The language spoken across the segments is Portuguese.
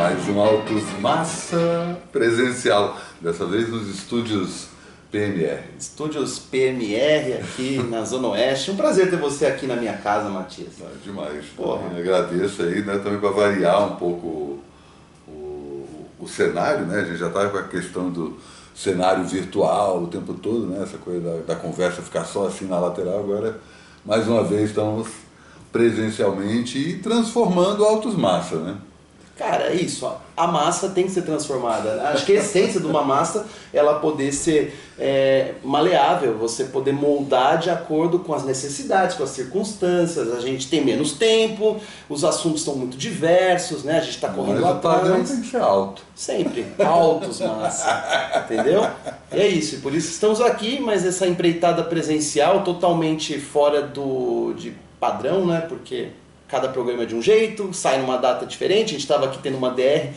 mais um Autos Massa presencial, dessa vez nos estúdios PMR. Estúdios PMR aqui na Zona Oeste. Um prazer ter você aqui na minha casa, Matias. Ah, demais. Porra. Agradeço aí, né, também para variar um pouco o, o, cenário, né? A gente já estava com a questão do cenário virtual o tempo todo, né? Essa coisa da, da conversa ficar só assim na lateral, agora mais uma vez estamos presencialmente e transformando Autos Massa, né? Cara, é isso. A massa tem que ser transformada. Acho que a essência de uma massa ela poder ser é, maleável, você poder moldar de acordo com as necessidades, com as circunstâncias. A gente tem menos tempo, os assuntos estão muito diversos, né? A gente está correndo Mas atrás. Tem que ser alto. Sempre. Altos, massa. Entendeu? E é isso. E por isso estamos aqui, mas essa empreitada presencial totalmente fora do de padrão, né? Porque cada programa é de um jeito, sai numa data diferente. A gente estava aqui tendo uma DR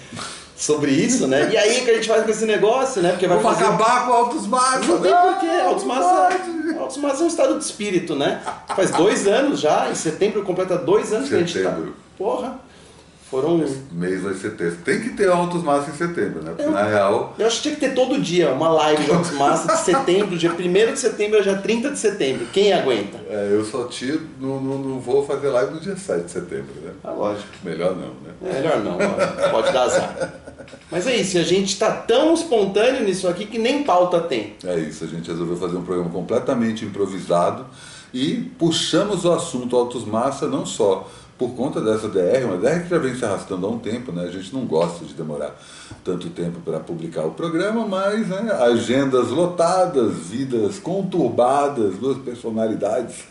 sobre isso, né? E aí que a gente faz com esse negócio, né? Porque vai Vamos fazer... acabar com Altos Massas. Não tem porquê. Altos Massas, Altos Massas é um estado de espírito, né? Faz dois anos já, em setembro completa dois anos setembro. que a gente tá... Porra. Foram. Esse mês vai ser texto. Tem que ter Altos Massa em setembro, né? Porque eu, na real. Eu acho que tinha que ter todo dia uma live de Altos Massa de setembro, dia 1 de setembro ao dia 30 de setembro. Quem aguenta? É, eu só tiro, não, não, não, vou fazer live no dia 7 de setembro, né? Ah, lógico. Melhor não, né? É, melhor não, pode dar azar. Mas é isso, a gente está tão espontâneo nisso aqui que nem pauta tem. É isso, a gente resolveu fazer um programa completamente improvisado e puxamos o assunto Altos Massa não só por conta dessa DR, uma DR que já vem se arrastando há um tempo, né? a gente não gosta de demorar tanto tempo para publicar o programa, mas né, agendas lotadas, vidas conturbadas, duas personalidades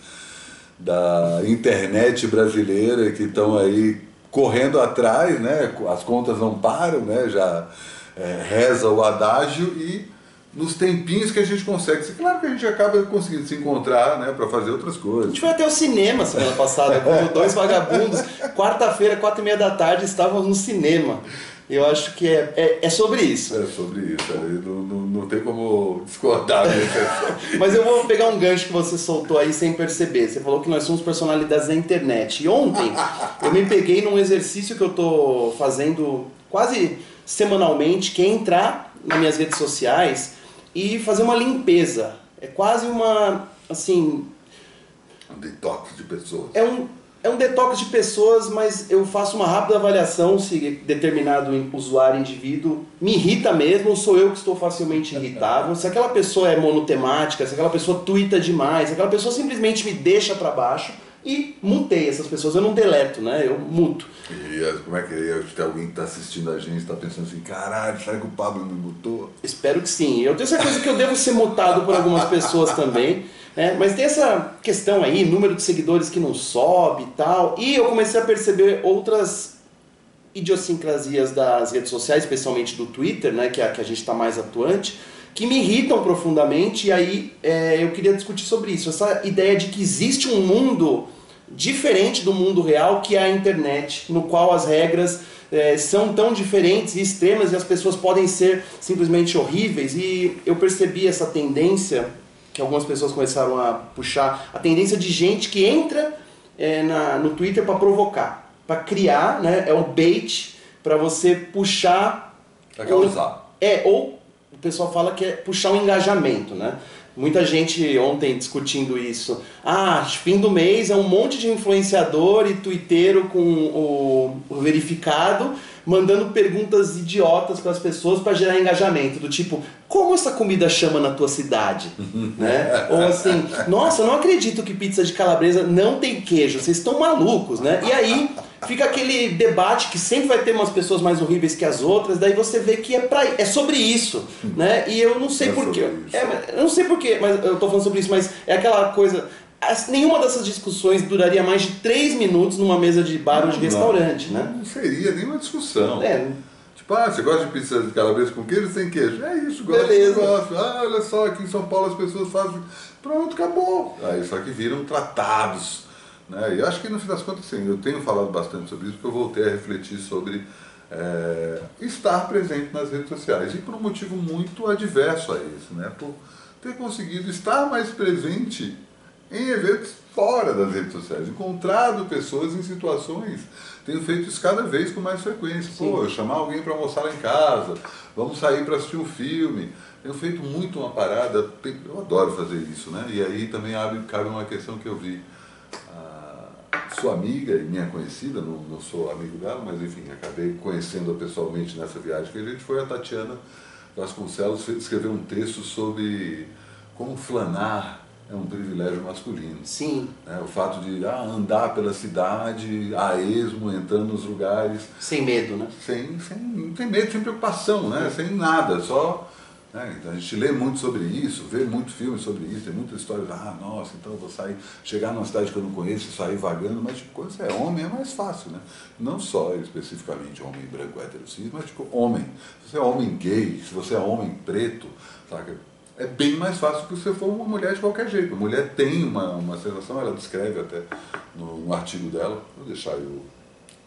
da internet brasileira que estão aí correndo atrás, né? as contas não param, né? já é, reza o adágio e nos tempinhos que a gente consegue. Claro que a gente acaba conseguindo se encontrar, né, para fazer outras coisas. A gente foi até o cinema semana passada, com dois vagabundos. Quarta-feira, quatro e meia da tarde, estávamos no cinema. Eu acho que é, é, é sobre isso. É sobre isso. É, não, não, não tem como discordar disso. Mas eu vou pegar um gancho que você soltou aí sem perceber. Você falou que nós somos personalidades da internet. E ontem eu me peguei num exercício que eu estou fazendo quase semanalmente, que é entrar nas minhas redes sociais e fazer uma limpeza. É quase uma, assim... Um detox de pessoas. É um, é um detox de pessoas, mas eu faço uma rápida avaliação se determinado usuário, indivíduo, me irrita mesmo ou sou eu que estou facilmente irritável. Se aquela pessoa é monotemática, se aquela pessoa tuita demais, se aquela pessoa simplesmente me deixa para baixo e mutei essas pessoas. Eu não deleto, né? Eu muto. E como é que é? Tem alguém que está assistindo a gente está pensando assim, caralho, será que o Pablo me mutou? Espero que sim. Eu tenho certeza que eu devo ser mutado por algumas pessoas também. Né? Mas tem essa questão aí, número de seguidores que não sobe e tal. E eu comecei a perceber outras idiosincrasias das redes sociais, especialmente do Twitter, né? que é a que a gente está mais atuante que me irritam profundamente, e aí é, eu queria discutir sobre isso. Essa ideia de que existe um mundo diferente do mundo real, que é a internet, no qual as regras é, são tão diferentes e extremas e as pessoas podem ser simplesmente horríveis. E eu percebi essa tendência, que algumas pessoas começaram a puxar, a tendência de gente que entra é, na, no Twitter para provocar, para criar, né, é um bait para você puxar. Para causar. É, ou o pessoal fala que é puxar um engajamento, né? Muita gente ontem discutindo isso. Ah, fim do mês é um monte de influenciador e twitteiro com o, o verificado mandando perguntas idiotas para as pessoas para gerar engajamento, do tipo, como essa comida chama na tua cidade? né? Ou assim, nossa, não acredito que pizza de calabresa não tem queijo, vocês estão malucos, né? E aí fica aquele debate que sempre vai ter umas pessoas mais horríveis que as outras, daí você vê que é, pra, é sobre isso, né? E eu não sei é porquê. É, eu não sei porquê, mas eu tô falando sobre isso, mas é aquela coisa. As, nenhuma dessas discussões duraria mais de três minutos numa mesa de bar ou de restaurante, não, né? Não seria nenhuma discussão. É. Tipo, ah, você gosta de pizza de calabresa com queijo sem queijo? É isso, gosto, Beleza. gosto. Ah, olha só, aqui em São Paulo as pessoas fazem. Pronto, acabou. Aí só que viram tratados né? E eu acho que no fim das contas, sim, eu tenho falado bastante sobre isso, porque eu voltei a refletir sobre é, estar presente nas redes sociais. E por um motivo muito adverso a isso, né? por ter conseguido estar mais presente em eventos fora das redes sociais, encontrado pessoas em situações. Tenho feito isso cada vez com mais frequência. Sim. Pô, eu chamar alguém para almoçar lá em casa, vamos sair para assistir um filme. Tenho feito muito uma parada, eu adoro fazer isso, né? E aí também abre, cabe uma questão que eu vi. Sua amiga e minha conhecida, não, não sou amigo dela, mas enfim, acabei conhecendo-a pessoalmente nessa viagem que a gente foi, a Tatiana Vasconcelos escreveu um texto sobre como flanar é um privilégio masculino. Sim. É, o fato de ah, andar pela cidade a esmo, entrando nos lugares. Sem medo, né? Sem, sem, sem medo, sem preocupação, né? sem nada, só. Né? Então a gente lê muito sobre isso, vê muito filme sobre isso, tem muitas histórias, ah, nossa, então eu vou sair, chegar numa cidade que eu não conheço e sair vagando, mas tipo, quando você é homem é mais fácil, né? Não só especificamente homem branco, cis, mas tipo, homem. Se você é homem gay, se você é homem preto, sabe? é bem mais fácil que se você for uma mulher de qualquer jeito. A mulher tem uma, uma sensação, ela descreve até no, artigo dela, vou deixar aí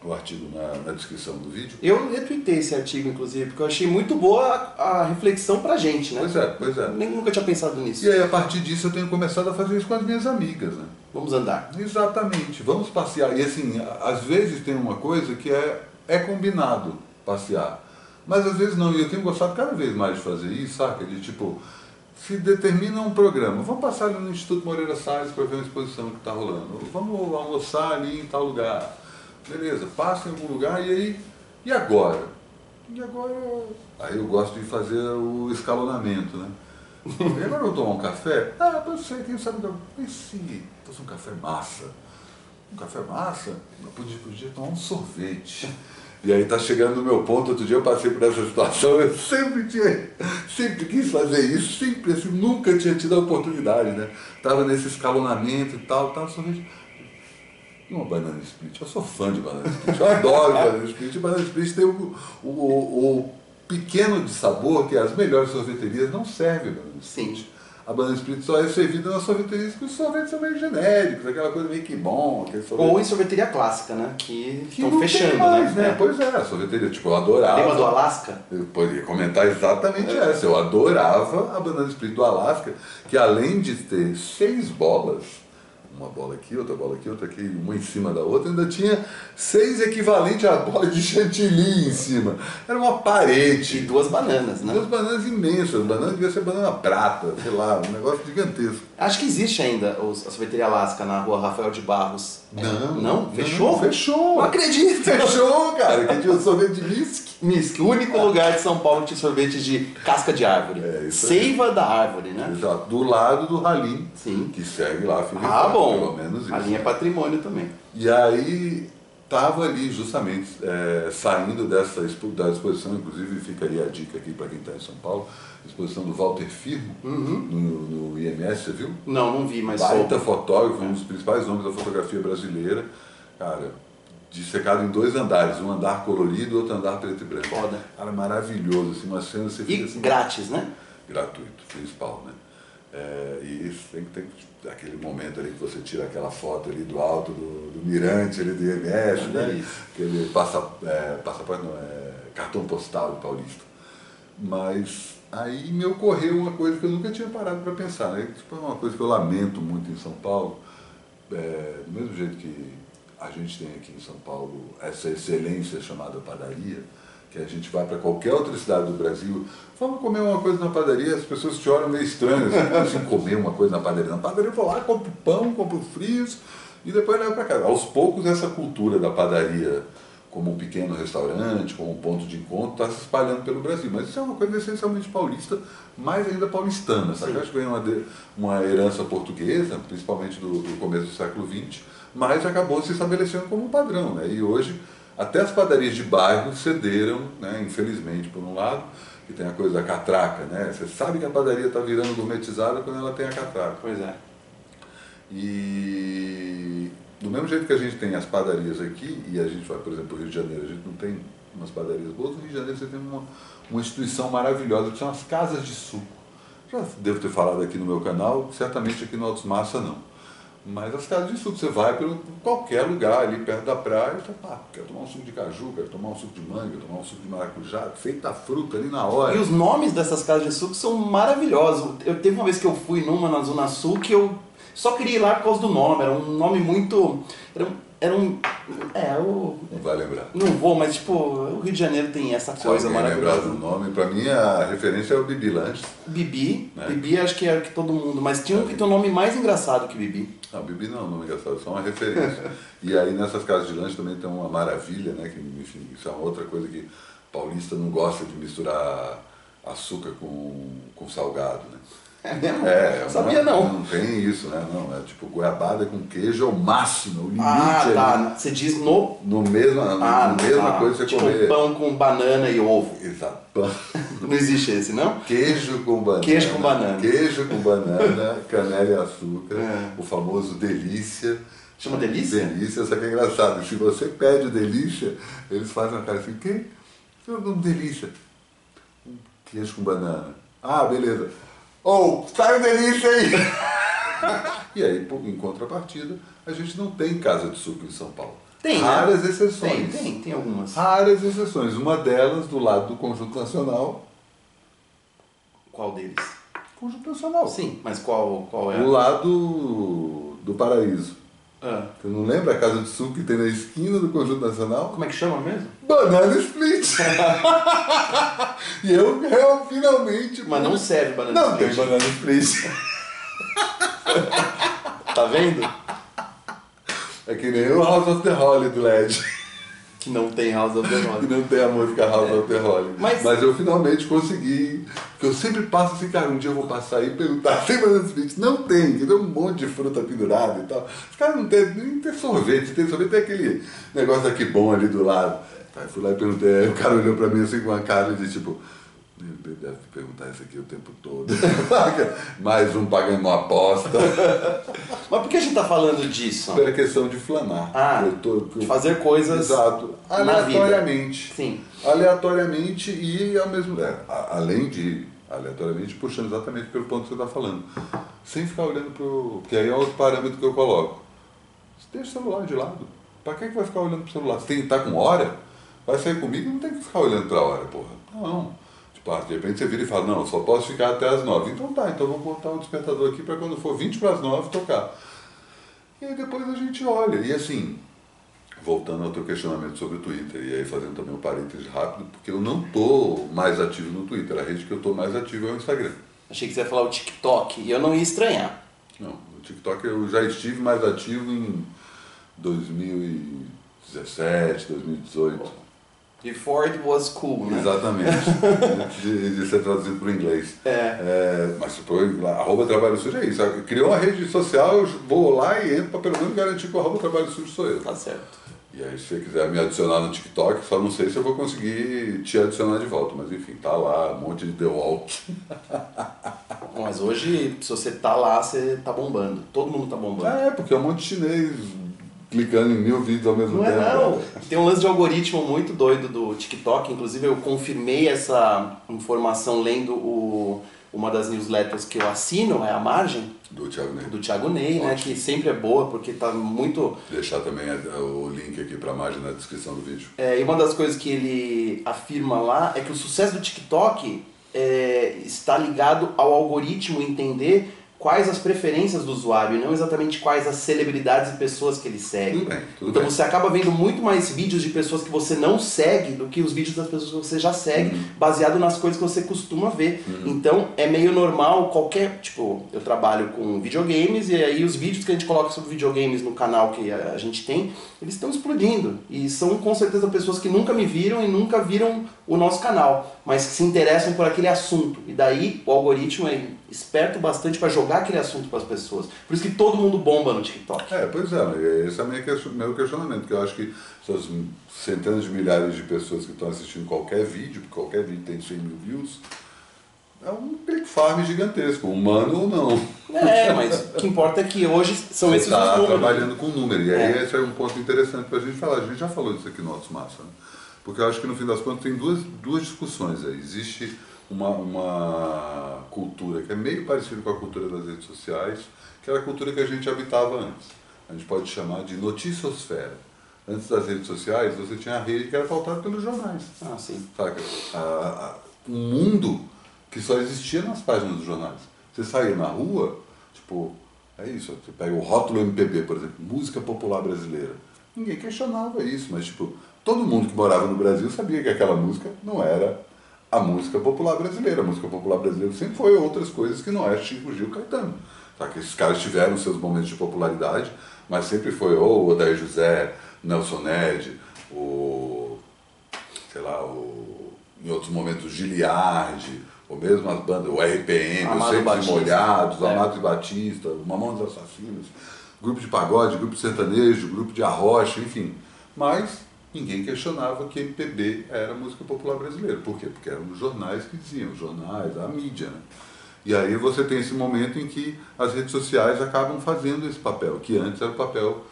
o, artigo na, na, descrição do vídeo. Eu retuitei esse artigo, inclusive, porque eu achei muito boa a, a reflexão pra gente, né? Pois é, pois é. Nem nunca tinha pensado nisso. E aí, a partir disso, eu tenho começado a fazer isso com as minhas amigas, né? Vamos andar. Exatamente, vamos passear. E assim, às vezes tem uma coisa que é, é combinado passear. Mas às vezes não, e eu tenho gostado cada vez mais de fazer isso, saca? De tipo, se determina um programa. Vamos passar ali no Instituto Moreira Salles para ver uma exposição que está rolando. Vamos almoçar ali em tal lugar. Beleza, passa em algum lugar e aí. E agora? E agora. Aí eu gosto de fazer o escalonamento, né? E agora eu vou tomar um café? Ah, eu sei, quem sabe. E se fosse um café massa? Um café massa? Eu podia, podia tomar um sorvete. E aí está chegando no meu ponto, outro dia eu passei por essa situação, eu sempre tinha, sempre quis fazer isso, sempre assim, nunca tinha tido a oportunidade, né? Estava nesse escalonamento e tal, tal, sorvete. Uma banana split, eu sou fã de banana split, eu adoro banana split, banana split tem o, o, o, pequeno de sabor que as melhores sorveterias não servem banana split. Sim a banana split só é servida na sorveteria porque os sorvetes são meio genéricos, aquela coisa meio que bom. Ou em sorveteria clássica, né? Que, que estão fechando, mais, né? né? Pois é, a sorveteria, tipo, eu adorava. Lembra do Alasca? Eu poderia comentar exatamente é. essa. Eu adorava a banana split do Alasca, que além de ter seis bolas, uma bola aqui, outra bola aqui, outra aqui, uma em cima da outra, ainda tinha seis equivalentes à bola de chantilly em cima. Era uma parede. E duas bananas, né? Duas bananas imensas. Banana devia ser banana prata, sei lá, um negócio gigantesco. Acho que existe ainda a sorveteria Alaska na rua Rafael de Barros. Não. Não? Fechou? Não, fechou. Não acredito. Fechou, cara. Que tinha o sorvete de Misk. Misk, o único lugar de São Paulo que tinha sorvete de casca de árvore. É, isso Seiva da árvore, né? Exato. Do lado do Ralim. Sim. Que segue lá, Felipe. Ah, bom. Pelo menos isso. Ralim é patrimônio também. E aí estava ali justamente é, saindo dessa da exposição, inclusive ficaria a dica aqui para quem está em São Paulo, exposição do Walter Firmo uhum. no, no, IMS, você viu? Não, não vi, mas Baita sou... fotógrafo, um dos principais nomes da fotografia brasileira. Cara, dissecado em dois andares, um andar colorido e outro andar preto e branco. Foda. Cara, maravilhoso, assim, uma cena você fica e assim. grátis, né? Gratuito, principal, né? É, e isso tem que ter aquele momento ali que você tira aquela foto ali do alto do, do mirante ali do IMS, é né? Aquele passa, é, passaporte, não, é, cartão postal paulista. Mas aí me ocorreu uma coisa que eu nunca tinha parado para pensar, né? Tipo, é uma coisa que eu lamento muito em São Paulo, é, do mesmo jeito que a gente tem aqui em São Paulo essa excelência chamada padaria, que a gente vai para qualquer outra cidade do Brasil, vamos comer uma coisa na padaria, as pessoas te olham meio estranho, assim, assim comer uma coisa na padaria. Na padaria eu vou lá, compro pão, compro frios e depois levo para casa. Aos poucos essa cultura da padaria como um pequeno restaurante, como um ponto de encontro, está se espalhando pelo Brasil. Mas isso é uma coisa essencialmente paulista, mais ainda paulistana. Sabe? Eu acho que vem uma, uma herança portuguesa, principalmente do, do começo do século XX, mas acabou se estabelecendo como um padrão. Né? E hoje até as padarias de bairro cederam, né, infelizmente, por um lado, que tem a coisa da catraca, né? Você sabe que a padaria está virando gourmetizada quando ela tem a catraca. Pois é. E do mesmo jeito que a gente tem as padarias aqui, e a gente vai, por exemplo, Rio de Janeiro, a gente não tem umas padarias boas, no Rio de Janeiro você tem uma, uma instituição maravilhosa que são as casas de suco. Já devo ter falado aqui no meu canal, certamente aqui no Altos Massa não mas as casas de suco, você vai para qualquer lugar ali perto da praia, você fala, ah, quero tomar um suco de caju, quero tomar um suco de manga, quero tomar um suco de maracujá, feita a fruta ali na hora. E os nomes dessas casas de suco são maravilhosos. Eu teve uma vez que eu fui numa na Zona Sul que eu Só queria ir lá por causa do nome, era um nome muito. Era um. Era um é, o. Não vai lembrar. Não vou, mas tipo, o Rio de Janeiro tem essa Se coisa alguém lembrar maravilhosa. do nome, pra mim a referência é o Bibi Lanches. Bibi, Né? Bibi acho que é que todo mundo, mas tinha um que tem um nome mais engraçado que Bibi. Não, Bibi não, é engraçado, só uma referência. e aí nessas casas de lanche também tem uma maravilha, né? Que, enfim, isso é uma outra coisa que paulista não gosta de misturar açúcar com, com salgado, né? É mesmo? É, Sabia não. Não tem isso, né? Não, é tipo goiabada com queijo é o máximo, o limite Ah, tá. Você diz no. No mesmo, Ah, mesma tá. coisa você tipo comer. pão com banana e ovo. Exato. Pão. Não existe esse, não? Queijo com banana. Queijo com banana. Queijo com banana, canela e açúcar. É. O famoso delícia. Chama delícia? Delícia, só que é engraçado. Se você pede delícia, eles fazem uma cara assim, que? Um delícia. Queijo com banana. Ah, beleza. Ou, sai o delícia aí! e aí, em contrapartida, a gente não tem casa de suco em São Paulo. Tem, né? Raras Tem, exceções. tem, tem algumas. Raras exceções. Uma delas, do lado do Conjunto Nacional. Qual deles? Conjunto Nacional. Sim, mas qual, qual é? Do lado do Paraíso. Ah, Você não lembra a casa de suco que tem na esquina do Conjunto Nacional? como é que chama mesmo? Banana Split! e eu, eu finalmente. Mas não serve banana Não split. tem banana split. Tá vendo? É que nem o House of the Holy do LED. Que não tem House of the Que Holy. não tem a música House of the Holy. Mas- eu finalmente consegui. Porque eu sempre passo assim, cara, um dia eu vou passar aí e perguntar, tem banana split? Não tem, que tem um monte de fruta pendurada e tal. Os caras não tem, nem tem sorvete, tem sorvete, tem aquele negócio daqui bom ali do lado. Aí fui lá e perguntei, aí o cara olhou pra mim assim com uma cara de tipo, ele deve perguntar isso aqui o tempo todo. Mais um pagando uma aposta. Mas por que a gente tá falando disso? Pela questão de flanar. Ah, eu tô, eu- De fazer coisas Exato. Aleatoriamente. Sim. Aleatoriamente e ao mesmo é, além de aleatoriamente puxando exatamente pelo ponto que você está falando. Sem ficar olhando pro. Porque aí é outro parâmetro que eu coloco. Você deixa o celular de lado. Para que, que vai ficar olhando pro celular? Você tem que estar com hora? Vai sair comigo não tem que ficar olhando para a hora, porra. Não. Ah, de repente você vira e fala, não, eu só posso ficar até as nove. Então tá, então vou botar um despertador aqui para quando for 20 para as nove tocar. E aí depois a gente olha. E assim, voltando ao teu questionamento sobre o Twitter, e aí fazendo também um parênteses rápido, porque eu não tô mais ativo no Twitter, a rede que eu tô mais ativo é o Instagram. Achei que você ia falar o TikTok e eu não ia estranhar. Não, no TikTok eu já estive mais ativo em 2017, 2018. Before it was cool, né? Exatamente. De, de ser traduzido para o inglês. É. mas foi lá, arroba trabalho sujo é isso. Criou uma rede social, eu vou lá e entro para pelo menos garantir que o arroba trabalho sujo sou eu. Tá certo. E aí, se você quiser me adicionar no TikTok, só não sei se eu vou conseguir te adicionar de volta. Mas enfim, tá lá, um monte de The Walk. Mas hoje, se você tá lá, você tá bombando. Todo mundo tá bombando. É, porque é um monte de chinês clicando em mil vídeos ao mesmo Não é tempo. não. Tem um lance de algoritmo muito doido do TikTok. Inclusive eu confirmei essa informação lendo o, uma das newsletters que eu assino, é a Margem, Do Thiago Ney. do Thiago Ney, né? Que sempre é boa porque tá muito. Deixar também o link aqui para a imagem na descrição do vídeo. É, e uma das coisas que ele afirma lá é que o sucesso do TikTok é, está ligado ao algoritmo entender quais as preferências do usuário e não exatamente quais as celebridades e pessoas que ele segue. Tudo bem, tudo então bem. você acaba vendo muito mais vídeos de pessoas que você não segue do que os vídeos das pessoas que você já segue, Uhum. baseado nas coisas que você costuma ver. Então é meio normal qualquer. Tipo, eu trabalho com videogames e aí os vídeos que a gente coloca sobre videogames no canal que a gente tem, eles estão explodindo. E são com certeza pessoas que nunca me viram e nunca viram o nosso canal, mas que se interessam por aquele assunto. E daí o algoritmo é esperto bastante para jogar aquele assunto para as pessoas. Por isso que todo mundo bomba no TikTok. É, pois é, esse é o meu question- meu questionamento, porque eu acho que essas centenas de milhares de pessoas que estão assistindo qualquer vídeo, porque qualquer vídeo tem 100 mil views, é um click farm gigantesco, humano ou não. É, mas o que importa é que hoje são Você esses está os números. trabalhando com número, e aí É. esse é um ponto interessante para a gente falar. A gente já falou disso aqui no Autos Massa, né? Porque eu acho que no fim das contas tem duas, duas discussões aí. Existe uma, uma cultura que é meio parecida com a cultura das redes sociais, que era a cultura que a gente habitava antes. A gente pode chamar de noticiosfera. Antes das redes sociais, você tinha a rede que era pautada pelos jornais. Ah, sim. Saca? A- a- um mundo que só existia nas páginas dos jornais. Você saía na rua, tipo, É isso, você pega o rótulo MPB, por exemplo, música popular brasileira. Ninguém questionava isso, mas tipo, todo mundo que morava no Brasil sabia que aquela música não era a música popular brasileira. A música popular brasileira sempre foi outras coisas que não é Chico Gil Caetano. Só que esses caras tiveram seus momentos de popularidade, mas sempre foi ou o Odair José, Nelson Ned, o. sei lá, o, em outros momentos Giliardi, ou mesmo as bandas, o RPM, Amado os Secos Batista. Molhados, o É. Amados e Batista, o Mamão dos Assassinos, grupo de pagode, grupo de sertanejo, grupo de arrocha, enfim. Mas ninguém questionava que MPB era música popular brasileira. Por quê? Porque eram os jornais que diziam, os jornais, a mídia. Né? E aí você tem esse momento em que as redes sociais acabam fazendo esse papel, que antes era o papel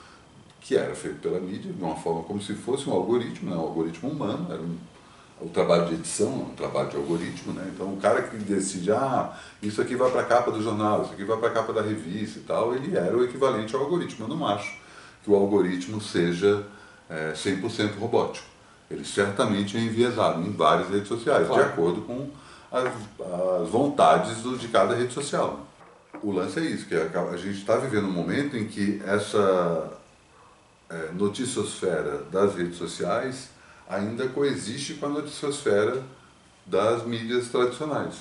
que era feito pela mídia, de uma forma como se fosse um algoritmo, né? um algoritmo humano, era um, o trabalho de edição, um trabalho de algoritmo, né? Então o cara que decide, ah, isso aqui vai para a capa do jornal, isso aqui vai para a capa da revista e tal, ele era o equivalente ao algoritmo. Eu não acho que o algoritmo seja é, 100% robótico. Ele certamente é enviesado em várias redes sociais, Claro. de acordo com as, as vontades do- de cada rede social. O lance é isso, que a, a gente está vivendo um momento em que essa é, noticiosfera das redes sociais ainda coexiste com a noticiosfera das mídias tradicionais.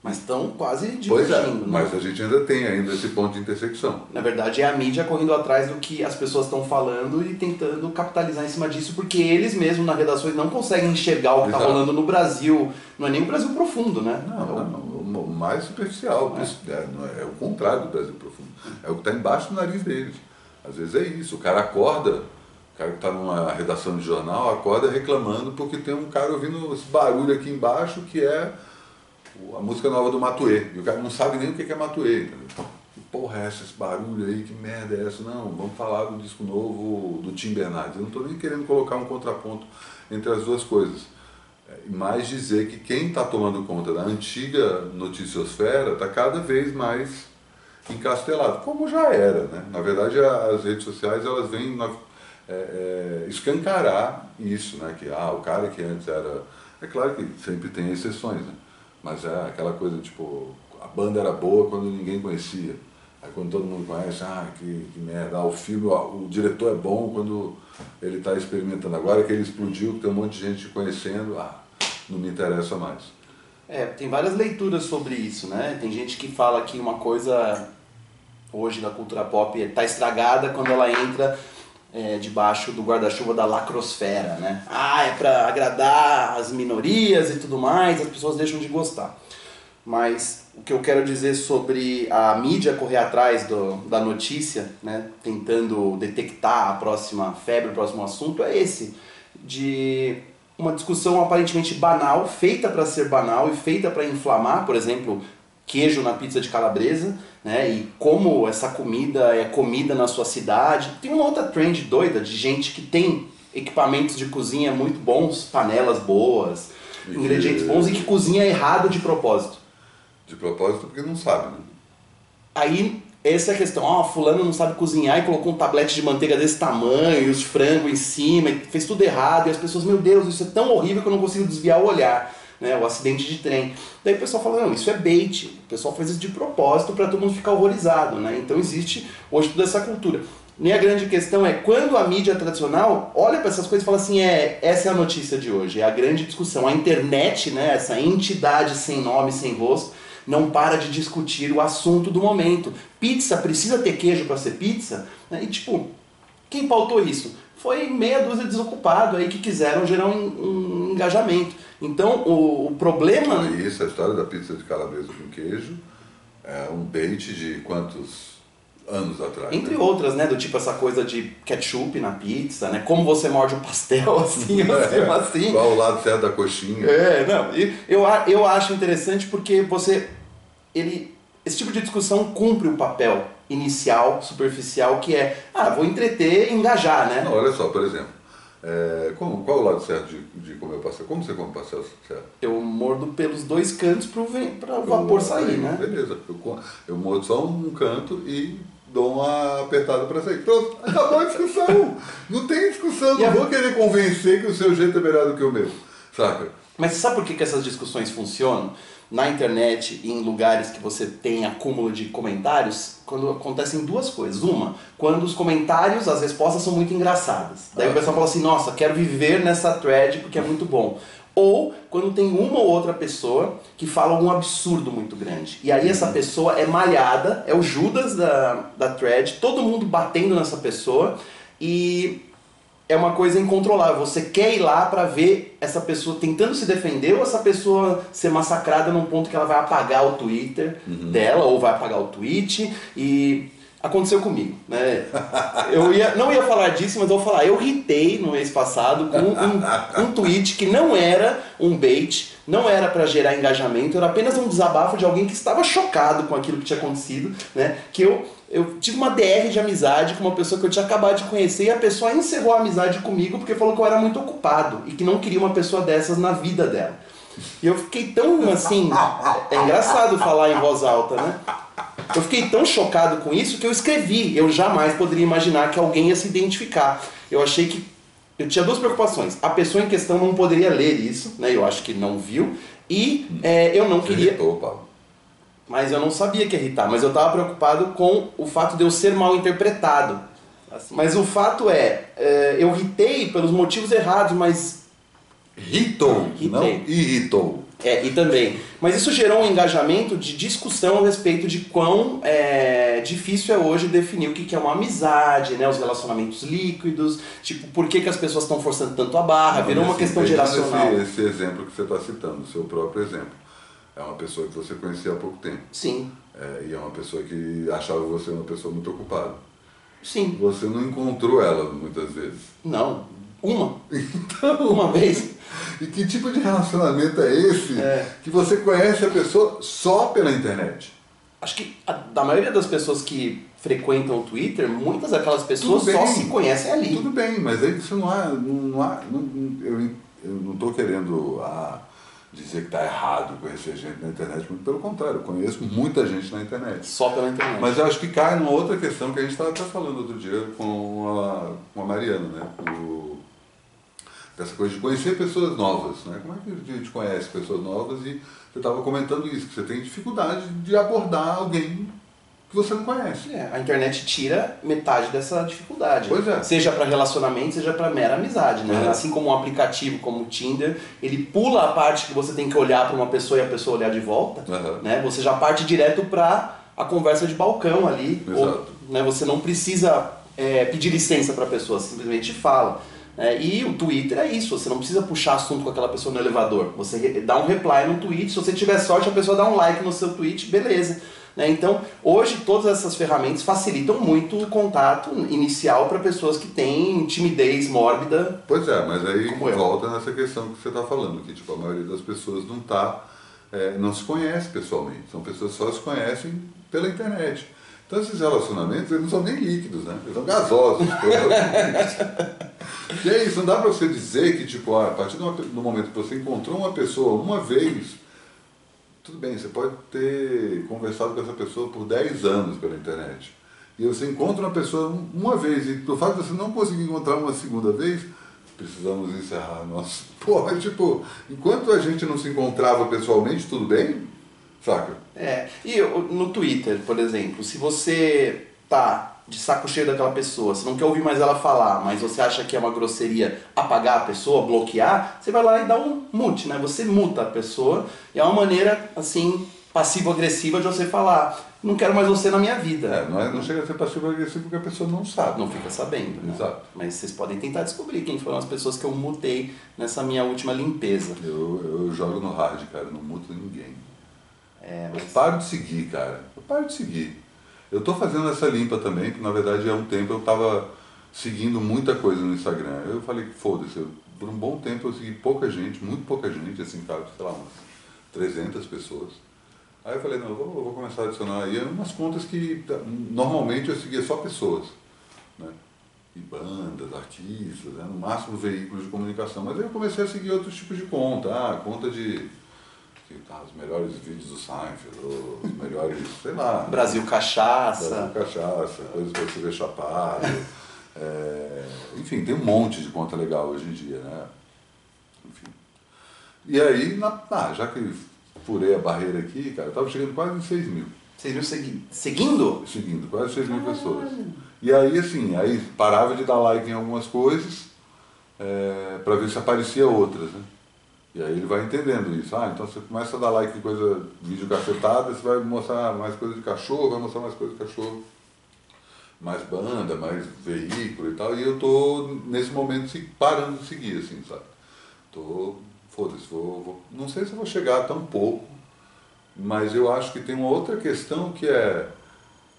Mas estão quase Pois é, divergindo. né? mas a gente ainda tem ainda esse ponto de intersecção. Na verdade, é a mídia correndo atrás do que as pessoas estão falando e tentando capitalizar em cima disso, porque eles mesmos na redações não conseguem enxergar o que está rolando no Brasil. Não é nem o Brasil profundo, né? Não, É o- não, o mais superficial, é, não é, é o contrário do Brasil profundo. É o que está embaixo do nariz deles. Às vezes é isso, o cara acorda, o cara que está numa redação de jornal acorda reclamando porque tem um cara ouvindo esse barulho aqui embaixo que é a música nova do Matuê. E o cara não sabe nem o que é Matuê, entendeu? Que porra é essa, esse barulho aí, que merda é essa? Não, vamos falar do disco novo do Tim Bernardes. Eu não estou nem querendo colocar um contraponto entre as duas coisas. É, mas dizer que quem está tomando conta da antiga noticiosfera está cada vez mais encastelado, como já era. Né? Na verdade, as redes sociais elas vêm na- é, é, escancarar isso, né? que ah, o cara que antes era... É claro que sempre tem exceções, né? Mas é aquela coisa tipo, a banda era boa quando ninguém conhecia. Aí quando todo mundo conhece, ah, que, que merda, ah, o filme, o diretor é bom quando ele está experimentando. Agora que ele explodiu, que tem um monte de gente conhecendo, ah, não me interessa mais. É, tem várias leituras sobre isso, né? Tem gente que fala que uma coisa hoje da cultura pop está estragada quando ela entra é, debaixo do guarda-chuva da lacrosfera, né? Ah, é para agradar as minorias e tudo mais, as pessoas deixam de gostar. Mas o que eu quero dizer sobre a mídia correr atrás do, da notícia, né, tentando detectar a próxima febre, o próximo assunto, é esse. De uma discussão aparentemente banal, feita para ser banal e feita para inflamar, por exemplo, queijo na pizza de calabresa, né, e como essa comida é comida na sua cidade. Tem uma outra trend doida de gente que tem equipamentos de cozinha muito bons, panelas boas, E ingredientes que- bons e que cozinha errado de propósito. De propósito, porque não sabe, né? Aí, essa é a questão. Ó, fulano não sabe cozinhar e colocou um tablete de manteiga desse tamanho, e os frangos em cima, e fez tudo errado. E as pessoas, meu Deus, isso é tão horrível que eu não consigo desviar o olhar. Né, o acidente de trem. Daí o pessoal fala, não, isso é bait. O pessoal faz isso de propósito para todo mundo ficar horrorizado. Né? Então existe hoje toda essa cultura. E a grande questão é, quando a mídia tradicional olha para essas coisas e fala assim, é, essa é a notícia de hoje, é a grande discussão. A internet, né, essa entidade sem nome, sem rosto, não para de discutir o assunto do momento. Pizza precisa ter queijo para ser pizza? Né? E tipo, quem pautou isso? Foi meia dúzia de desocupado aí que quiseram gerar um, um engajamento. Então o, o problema. E isso, a história da pizza de calabresa com queijo, é um bait de quantos anos atrás? Entre né? outras, né? Do tipo essa coisa de ketchup na pizza, né? Como você morde o pastel assim, assim, assim. Qual o lado certo da coxinha? É, não. e Eu, eu acho interessante porque você. Ele, esse tipo de discussão cumpre o papel inicial, superficial, que é, ah, vou entreter e engajar, né? Não, olha só, por exemplo, é, como, qual o lado certo de, de comer pastel? Como você come pastel certo? Eu mordo pelos dois cantos para o vapor sair, Aí, né? Beleza, eu, eu mordo só um canto e dou uma apertada para sair. Pronto, acabou a discussão. não tem discussão, não vou querer convencer que o seu jeito é melhor do que o meu. Saca? Mas sabe por que, que essas discussões funcionam? Na internet e em lugares que você tem acúmulo de comentários, quando acontecem duas coisas. Uma, quando os comentários, as respostas são muito engraçadas. Daí o pessoal fala assim, nossa, quero viver nessa thread porque é muito bom. Ou quando tem uma ou outra pessoa que fala algum absurdo muito grande. E aí essa pessoa é malhada, é o Judas da, da thread, todo mundo batendo nessa pessoa e é uma coisa incontrolável. Você quer ir lá pra ver essa pessoa tentando se defender ou essa pessoa ser massacrada num ponto que ela vai apagar o Twitter dela ou vai apagar o tweet e aconteceu comigo, né? Eu ia, não ia falar disso, mas vou falar. Eu ritei no mês passado com um, um tweet que não era um bait, não era pra gerar engajamento, era apenas um desabafo de alguém que estava chocado com aquilo que tinha acontecido, né? Que eu eu tive uma DR de amizade com uma pessoa que eu tinha acabado de conhecer e a pessoa encerrou a amizade comigo porque falou que eu era muito ocupado e que não queria uma pessoa dessas na vida dela. E eu fiquei tão assim. É engraçado falar em voz alta, né? Eu fiquei tão chocado com isso que eu escrevi. Eu jamais poderia imaginar que alguém ia se identificar. Eu achei que. Eu tinha duas preocupações. A pessoa em questão não poderia ler isso, né? Eu acho que não viu. E é, eu não queria. Irritou, Paulo. Mas eu não sabia que ia irritar, mas eu tava preocupado com o fato de eu ser mal interpretado. Mas o fato é, é, eu irritei pelos motivos errados, mas. Irritei. não irritou. É, e também. Mas isso gerou um engajamento de discussão a respeito de quão é, difícil é hoje definir o que é uma amizade, né? Os relacionamentos líquidos, tipo, por que, que as pessoas estão forçando tanto a barra, virou uma Assim, questão geracional. Esse, esse exemplo que você está citando, o seu próprio exemplo. É uma pessoa que você conhecia há pouco tempo. Sim, É, e é uma pessoa que achava você uma pessoa muito ocupada. sim. Você não encontrou ela muitas vezes. Não. Uma. Então, Uma vez. e que tipo de relacionamento é esse É. que você conhece a pessoa só pela internet? Acho que a, da maioria das pessoas que frequentam o Twitter, muitas daquelas pessoas Tudo só bem. se conhecem ali. Tudo bem, mas aí você não há. Não, não há não- eu, eu não estou querendo ah, dizer que está errado conhecer gente na internet, muito pelo contrário, eu conheço muita gente na internet. Só pela internet. Mas eu acho que cai numa outra questão que a gente estava até falando outro dia com a, com a Mariana, né? O- dessa coisa de conhecer pessoas novas, né? Como é que a gente conhece pessoas novas e você estava comentando isso, que você tem dificuldade de abordar alguém que você não conhece. É, a internet tira metade dessa dificuldade. Pois é. Seja para relacionamento, seja para mera amizade, né? É. Assim como um aplicativo como o Tinder, ele pula a parte que você tem que olhar para uma pessoa e a pessoa olhar de volta, Aham. né? Você já parte direto para a conversa de balcão ali. Exato. Ou, né, você não precisa é, pedir licença para a pessoa, simplesmente fala. né? e o Twitter é isso, você não precisa puxar assunto com aquela pessoa no elevador. Você dá um reply no tweet, se você tiver sorte, a pessoa dá um like no seu tweet, beleza. Né? Então, hoje todas essas ferramentas facilitam muito o contato inicial para pessoas que têm timidez mórbida. Pois é, mas aí volta nessa questão que você está falando, que tipo, a maioria das pessoas não tá, é, não se conhece pessoalmente, são pessoas que só se conhecem pela internet. Então esses relacionamentos eles não são nem líquidos, né? Eles são gasosos. e é isso, não dá para você dizer que tipo, ah, a partir do momento que você encontrou uma pessoa uma vez, tudo bem, você pode ter conversado com essa pessoa por 10 anos pela internet. E você encontra uma pessoa uma vez, e pelo fato de você não conseguir encontrar uma segunda vez, precisamos encerrar nosso. Porra, tipo, enquanto a gente não se encontrava pessoalmente, tudo bem? Saca? É, e no Twitter, por exemplo, se você tá de saco cheio daquela pessoa, você não quer ouvir mais ela falar, mas você acha que é uma grosseria apagar a pessoa, bloquear, você vai lá e dá um mute, né? Você muta a pessoa e é uma maneira, assim, passivo-agressiva de você falar, não quero mais você na minha vida. É, não, é, não chega a ser passivo-agressivo porque a pessoa não sabe. Não fica sabendo, né? Exato. Mas vocês podem tentar descobrir quem foram as pessoas que eu mutei nessa minha última limpeza. Eu, eu jogo no hard, cara, não muto ninguém. É, Eu mas... paro de seguir, cara. Eu paro de seguir. Eu tô fazendo essa limpa também, que na verdade há um tempo eu tava seguindo muita coisa no Instagram. Eu falei foda-se, por um bom tempo eu segui pouca gente, muito pouca gente, assim, cara, sei lá, umas 300 pessoas. Aí eu falei, não, eu vou, eu vou começar a adicionar aí umas contas que tá, normalmente eu seguia só pessoas, né? E bandas, artistas, né? no máximo veículos de comunicação. Mas aí eu comecei a seguir outros tipos de conta, ah, conta de que tá, os melhores vídeos do Seinfeld, os melhores, sei lá, Brasil Cachaça. Brasil Cachaça, coisas para você ver chapado. É, enfim, tem um monte de conta legal hoje em dia, né? Enfim. E aí, na, ah, já que furei a barreira aqui, cara, eu tava chegando quase em 6 mil. 6 mil segui seguindo? Seguindo, quase 6 mil pessoas. E aí, assim, aí parava de dar like em algumas coisas é, para ver se aparecia outras, né? E aí ele vai entendendo isso. Ah, então você começa a dar like em coisa, vídeo cafetada, você vai mostrar mais coisa de cachorro, vai mostrar mais coisa de cachorro. Mais banda, mais veículo e tal. E eu tô, nesse momento, parando de seguir, assim, sabe? Tô, foda-se, vou, vou, não sei se vou chegar tão pouco, mas eu acho que tem uma outra questão que é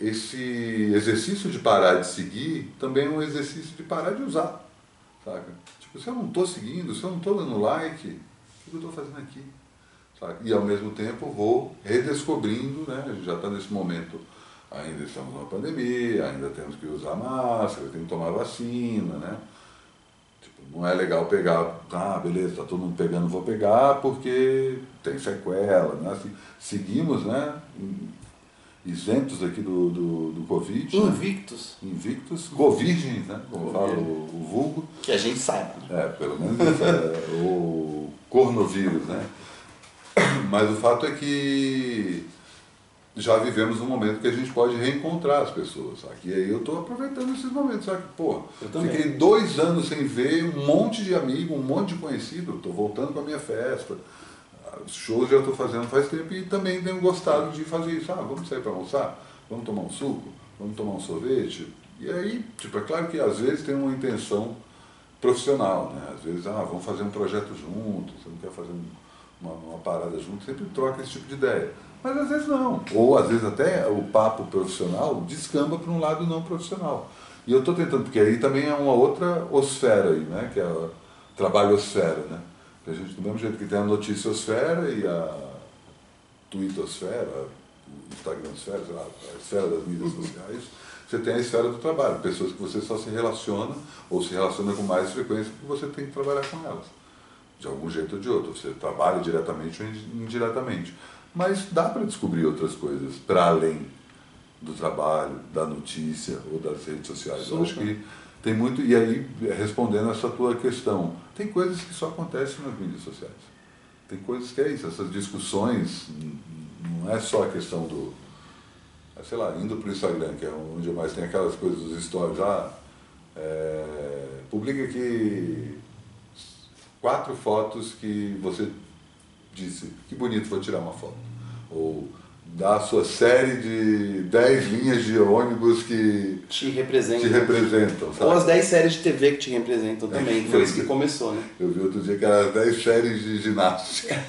esse exercício de parar de seguir também é um exercício de parar de usar, saca? Tipo, se eu não estou seguindo, se eu não estou dando like, que eu estou fazendo aqui? Saca? E ao mesmo tempo vou redescobrindo, né? A gente já está nesse momento, ainda estamos numa pandemia, ainda temos que usar máscara, temos que tomar vacina, né? Tipo, não é legal pegar, ah, beleza, está todo mundo pegando, vou pegar porque tem sequela, né? Assim, seguimos, né? isentos aqui do, do, do Covid. Né? Invictos. Né? Invictos. Govirgens, né? Como fala o, o, vulgo. Que a gente saiba. Né? É, pelo menos é, o cornovírus, né? Mas o fato é que já vivemos um momento que a gente pode reencontrar as pessoas? E aí eu estou aproveitando esses momentos, sabe? Pô, fiquei dois anos sem ver um monte de amigo, um monte de conhecido, estou voltando com a minha festa shows já estou fazendo faz tempo e também tenho gostado de fazer isso. Ah, vamos sair para almoçar? Vamos tomar um suco? Vamos tomar um sorvete? E aí, tipo, é claro que às vezes tem uma intenção profissional, né? Às vezes, ah, vamos fazer um projeto junto, você não quer fazer uma, uma parada junto, sempre troca esse tipo de ideia. Mas às vezes não. Ou às vezes até o papo profissional descamba para um lado não profissional. E eu estou tentando, porque aí também é uma outra osfera aí, né? Que é a trabalhosfera, né? A gente, do mesmo jeito que tem a noticiosfera e a twittosfera, a instagramsfera, sei lá, a esfera das mídias sociais, você tem a esfera do trabalho, pessoas que você só se relaciona ou se relaciona com mais frequência porque você tem que trabalhar com elas, de algum jeito ou de outro. Você trabalha diretamente ou indiretamente. Mas dá para descobrir outras coisas para além do trabalho, da notícia ou das redes sociais. Super. Eu acho que tem muito, e aí, respondendo essa tua questão, tem coisas que só acontecem nas mídias sociais. Tem coisas que é isso, essas discussões, não é só a questão do, sei lá, indo para o Instagram, que é onde mais tem aquelas coisas dos stories, ah, é, publica aqui quatro fotos que você disse, que bonito, vou tirar uma foto. Ou da sua série de 10 linhas de ônibus que te representam. Te representam Ou as 10 séries de TV que te representam também, foi isso que começou, né? Eu vi outro dia que era 10 séries de ginástica.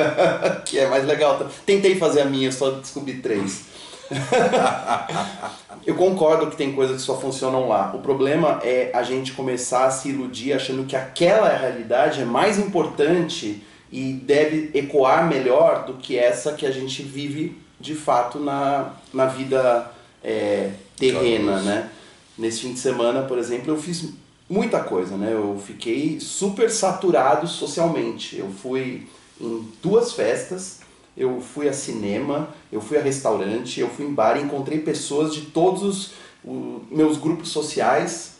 que é mais legal. Tentei fazer a minha, só descobri três. eu concordo que tem coisas que só funcionam lá. O problema é a gente começar a se iludir achando que aquela realidade é mais importante e deve ecoar melhor do que essa que a gente vive de fato na, na vida é, terrena, né? Nesse fim de semana, por exemplo, eu fiz muita coisa, né? Eu fiquei super saturado socialmente. Eu fui em duas festas, eu fui a cinema, eu fui a restaurante, eu fui em bar encontrei pessoas de todos os, os meus grupos sociais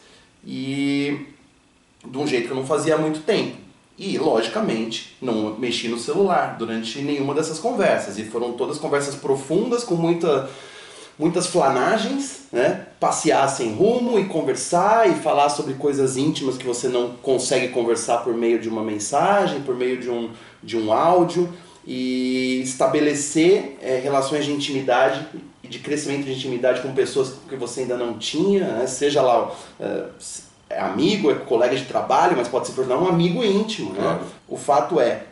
e de um jeito que eu não fazia há muito tempo. E, logicamente, não mexi no celular durante nenhuma dessas conversas. E foram todas conversas profundas, com muita, muitas flanagens, né? Passear sem rumo e conversar e falar sobre coisas íntimas que você não consegue conversar por meio de uma mensagem, por meio de um, de um áudio. E estabelecer é, relações de intimidade e de crescimento de intimidade com pessoas que você ainda não tinha, né? seja lá é, é amigo, é colega de trabalho, mas pode se tornar um amigo íntimo. Né? Claro. O fato é,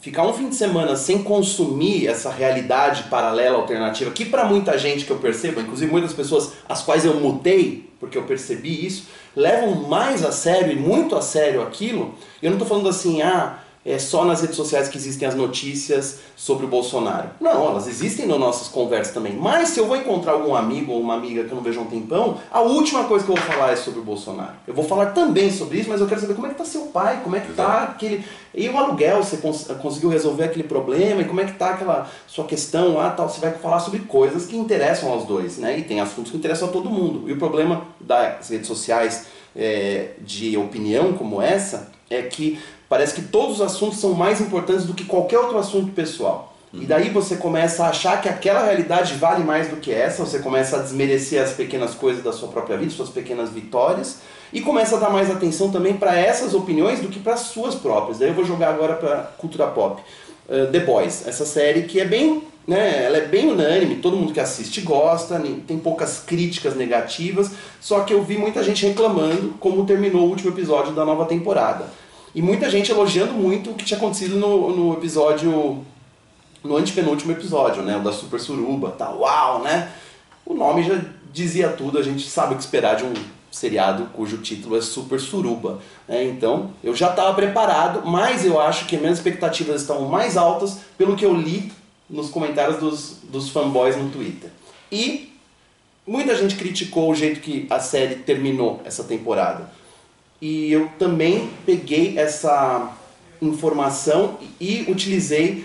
ficar um fim de semana sem consumir essa realidade paralela, alternativa, que para muita gente que eu percebo, inclusive muitas pessoas as quais eu mudei, porque eu percebi isso, levam mais a sério e muito a sério aquilo. Eu não estou falando assim, ah, é só nas redes sociais que existem as notícias sobre o Bolsonaro. Não, elas existem nas nossas conversas também. Mas se eu vou encontrar algum amigo ou uma amiga que eu não vejo há um tempão, a última coisa que eu vou falar é sobre o Bolsonaro. Eu vou falar também sobre isso, mas eu quero saber como é que está seu pai, como é que está aquele... E o aluguel, você cons conseguiu resolver aquele problema, e como é que está aquela sua questão lá, tal. Você vai falar sobre coisas que interessam aos dois, né? E tem assuntos que interessam a todo mundo. E o problema das redes sociais é, de opinião como essa é que Parece que todos os assuntos são mais importantes do que qualquer outro assunto pessoal. E daí você começa a achar que aquela realidade vale mais do que essa, você começa a desmerecer as pequenas coisas da sua própria vida, suas pequenas vitórias, e começa a dar mais atenção também para essas opiniões do que para as suas próprias. Daí eu vou jogar agora para cultura pop. Uh, The Boys, essa série que é bem, né, ela é bem unânime, todo mundo que assiste gosta, tem poucas críticas negativas, só que eu vi muita gente reclamando como terminou o último episódio da nova temporada. E muita gente elogiando muito o que tinha acontecido no, no episódio no antepenúltimo episódio, né? O da Super Suruba, tá? Uau, né? O nome já dizia tudo, a gente sabe o que esperar de um seriado cujo título é Super Suruba. Né? Então, eu já estava preparado, mas eu acho que minhas expectativas estão mais altas pelo que eu li nos comentários dos, dos fanboys no Twitter. E muita gente criticou o jeito que a série terminou essa temporada. E eu também peguei essa informação e utilizei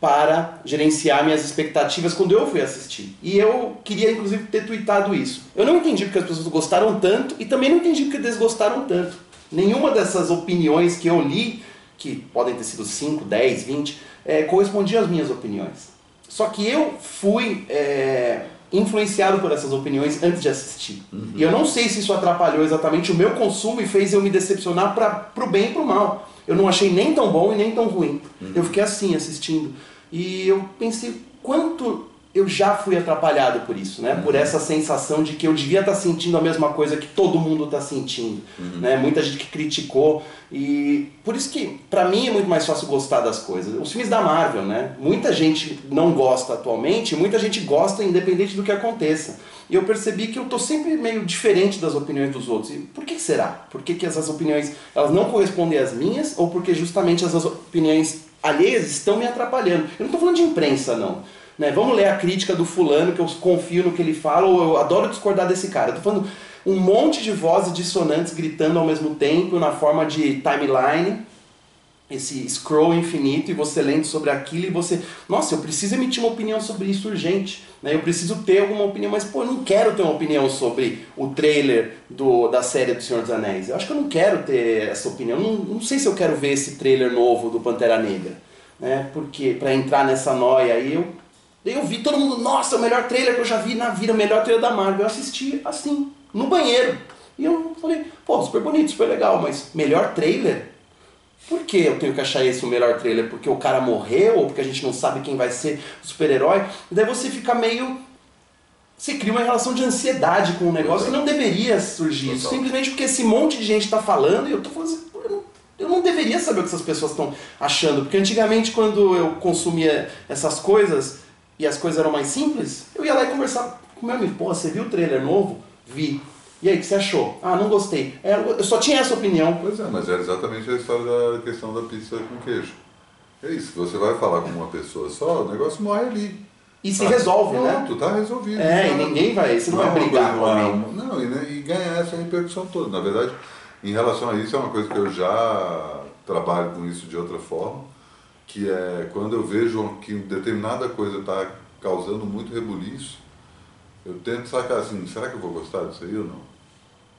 para gerenciar minhas expectativas quando eu fui assistir. E eu queria, inclusive, ter tweetado isso. Eu não entendi porque as pessoas gostaram tanto e também não entendi porque desgostaram tanto. Nenhuma dessas opiniões que eu li, que podem ter sido 5, 10, 20, é, correspondia às minhas opiniões. Só que eu fui é, influenciado por essas opiniões antes de assistir. Uhum. E eu não sei se isso atrapalhou exatamente o meu consumo e fez eu me decepcionar para o bem e para o mal. Eu não achei nem tão bom e nem tão ruim. Uhum. Eu fiquei assim assistindo. E eu pensei quanto eu já fui atrapalhado por isso, né? Uhum. Por essa sensação de que eu devia estar tá sentindo a mesma coisa que todo mundo está sentindo, uhum. né? Muita gente que criticou e por isso que para mim é muito mais fácil gostar das coisas. Os filmes da Marvel, né? Muita gente não gosta atualmente, muita gente gosta independente do que aconteça. E eu percebi que eu tô sempre meio diferente das opiniões dos outros. E por que será? Por que, que essas opiniões elas não correspondem às minhas ou porque justamente essas opiniões alheias estão me atrapalhando? Eu não estou falando de imprensa não. Né? Vamos ler a crítica do fulano que eu confio no que ele fala ou eu adoro discordar desse cara. Eu tô falando um monte de vozes dissonantes gritando ao mesmo tempo na forma de timeline esse scroll infinito e você lendo sobre aquilo e você, nossa, eu preciso emitir uma opinião sobre isso urgente, né? Eu preciso ter alguma opinião, mas pô, eu não quero ter uma opinião sobre o trailer do, da série do Senhor dos Anéis. Eu acho que eu não quero ter essa opinião. Não, não sei se eu quero ver esse trailer novo do Pantera Negra, né? Porque para entrar nessa noia aí eu eu vi todo mundo, nossa, o melhor trailer que eu já vi na vida, o melhor trailer da Marvel. Eu assisti assim, no banheiro. E eu falei, pô, super bonito, super legal, mas melhor trailer? Por que eu tenho que achar esse o melhor trailer? Porque o cara morreu ou porque a gente não sabe quem vai ser o super-herói? E daí você fica meio. Você cria uma relação de ansiedade com um negócio que não deveria surgir. Total. Simplesmente porque esse monte de gente está falando e eu tô falando assim, eu não, eu não deveria saber o que essas pessoas estão achando. Porque antigamente, quando eu consumia essas coisas e as coisas eram mais simples, eu ia lá e conversar com meu amigo. Pô, você viu o trailer novo? Vi. E aí, o que você achou? Ah, não gostei. É, eu só tinha essa opinião. Pois é, mas é exatamente a história da questão da pizza com queijo. É isso, você vai falar com uma pessoa só, o negócio morre ali. E se tá, resolve, pronto, né? Pronto, tá resolvido. É, e ninguém vai, você não, não vai brigar com alguém. Não, e, e ganhar essa repercussão toda. Na verdade, em relação a isso, é uma coisa que eu já trabalho com isso de outra forma, que é quando eu vejo que determinada coisa está causando muito rebuliço, eu tento sacar assim, será que eu vou gostar disso aí ou não?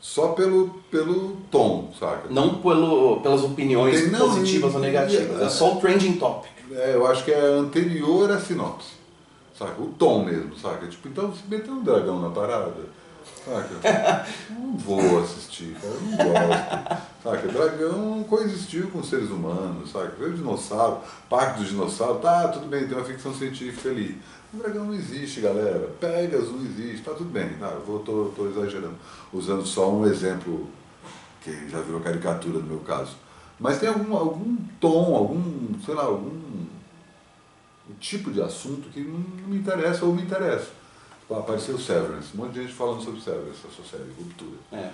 só pelo, pelo tom, saca? Não pelo, pelas opiniões Tem, não, positivas e, ou negativas, é, é só o trending topic. É, eu acho que é anterior à sinopse, saca? O tom mesmo, saca? Tipo, então se meter um dragão na parada, saca? não vou assistir, cara, eu não gosto. Saca? Dragão coexistiu com seres humanos, saca? Veio dinossauro, parque dos dinossauros, tá, tudo bem, tem uma ficção científica ali. O dragão não existe, galera. Pegas não existe, tá tudo bem. Não, eu vou, tô, tô exagerando. Usando só um exemplo que já virou caricatura no meu caso. Mas tem algum, algum tom, algum, sei lá, algum tipo de assunto que não me interessa ou me interessa. Apareceu Severance, um monte de gente falando sobre Severance, essa série, Ruptura. É.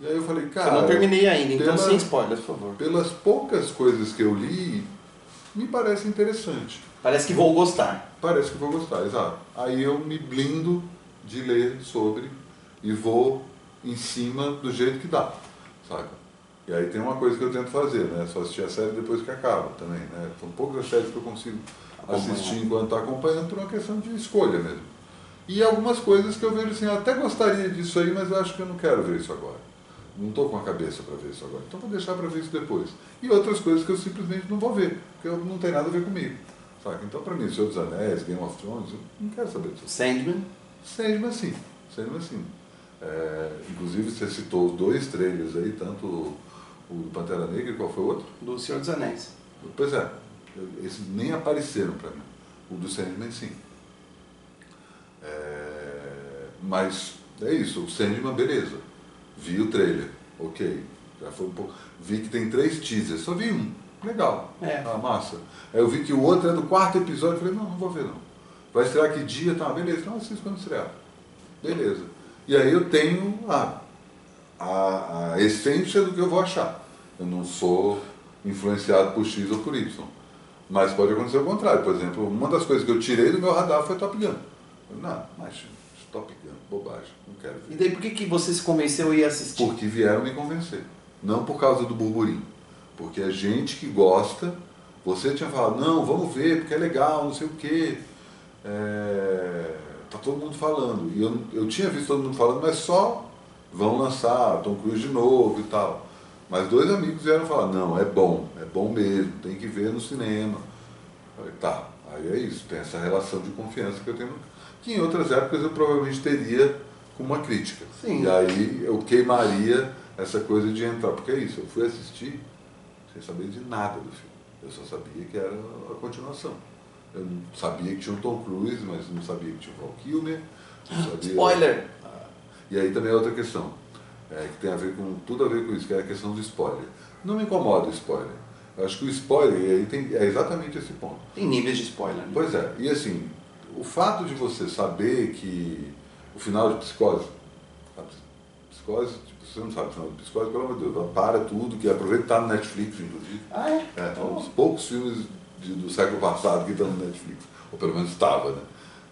E aí eu falei, cara. Eu não terminei ainda, então sem spoilers, por favor. Pelas poucas coisas que eu li, me parece interessante. Parece que vou gostar. Parece que vou gostar, exato. Aí eu me blindo de ler sobre e vou em cima do jeito que dá, saca? E aí tem uma coisa que eu tento fazer, né? Só assistir a série depois que acaba também, né? São poucas séries que eu consigo assistir enquanto estou acompanhando por uma questão de escolha mesmo. E algumas coisas que eu vejo assim, eu até gostaria disso aí, mas eu acho que eu não quero ver isso agora. não estou com a cabeça para ver isso agora, então vou deixar para ver isso depois. E outras coisas que eu simplesmente não vou ver, porque não tem nada a ver comigo. Saca? Então, para mim, Senhor dos Anéis, Game of Thrones, eu não quero saber disso. Sandman? Sandman, sim. Sandman, sim. É, inclusive, você citou os dois trailers aí, tanto o, o do Pantera Negra e qual foi o outro? Do Senhor dos Anéis. Pois é, esses nem apareceram para mim. O do Sandman, sim. É, mas é isso, o Sandman, beleza. Vi o trailer, ok. Já foi um pouco. Vi que tem três teasers, só vi um. Legal. É. Ah, massa. Aí eu vi que o outro é do quarto episódio, falei, não, não vou ver não. Vai estrear que dia? Tá, beleza, então assisto quando estrear. Beleza. E aí eu tenho a, a, a essência do que eu vou achar. Eu não sou influenciado por X ou por Y. Mas pode acontecer o contrário. Por exemplo, uma das coisas que eu tirei do meu radar foi Top Gun. Não, mas Top Gun, bobagem, não quero ver. E daí por que, que você se convenceu a ir assistir? Porque vieram me convencer. Não por causa do burburinho. Porque a gente que gosta, você tinha falado, não, vamos ver, porque é legal, não sei o quê. É, tá todo mundo falando. E eu, eu tinha visto todo mundo falando, mas só vão lançar Tom Cruise de novo e tal. Mas dois amigos vieram falar, não, é bom, é bom mesmo, tem que ver no cinema. Eu falei, tá, aí é isso, tem essa relação de confiança que eu tenho, que em outras épocas eu provavelmente teria com uma crítica. Sim. E aí eu queimaria essa coisa de entrar, porque é isso, eu fui assistir sem saber de nada do filme. Eu só sabia que era a continuação. Eu não sabia que tinha o Tom Cruise, mas não sabia que tinha o Val Kilmer. sabia- Spoiler! Ah, E aí também é outra questão, é, que tem a ver com tudo a ver com isso, que é a questão do spoiler. Não me incomoda o spoiler. Eu acho que o spoiler aí tem, é exatamente esse ponto. Tem níveis de spoiler. Né? Pois é, e assim, o fato de você saber que o final de psicose, a psicose, tipo, você não sabe o final de psicose, pelo amor de Deus, para tudo, que aproveita que tá no Netflix, inclusive. Ah, é? É, é um dos poucos filmes de- do século passado que estão no Netflix, ou pelo menos estava, né?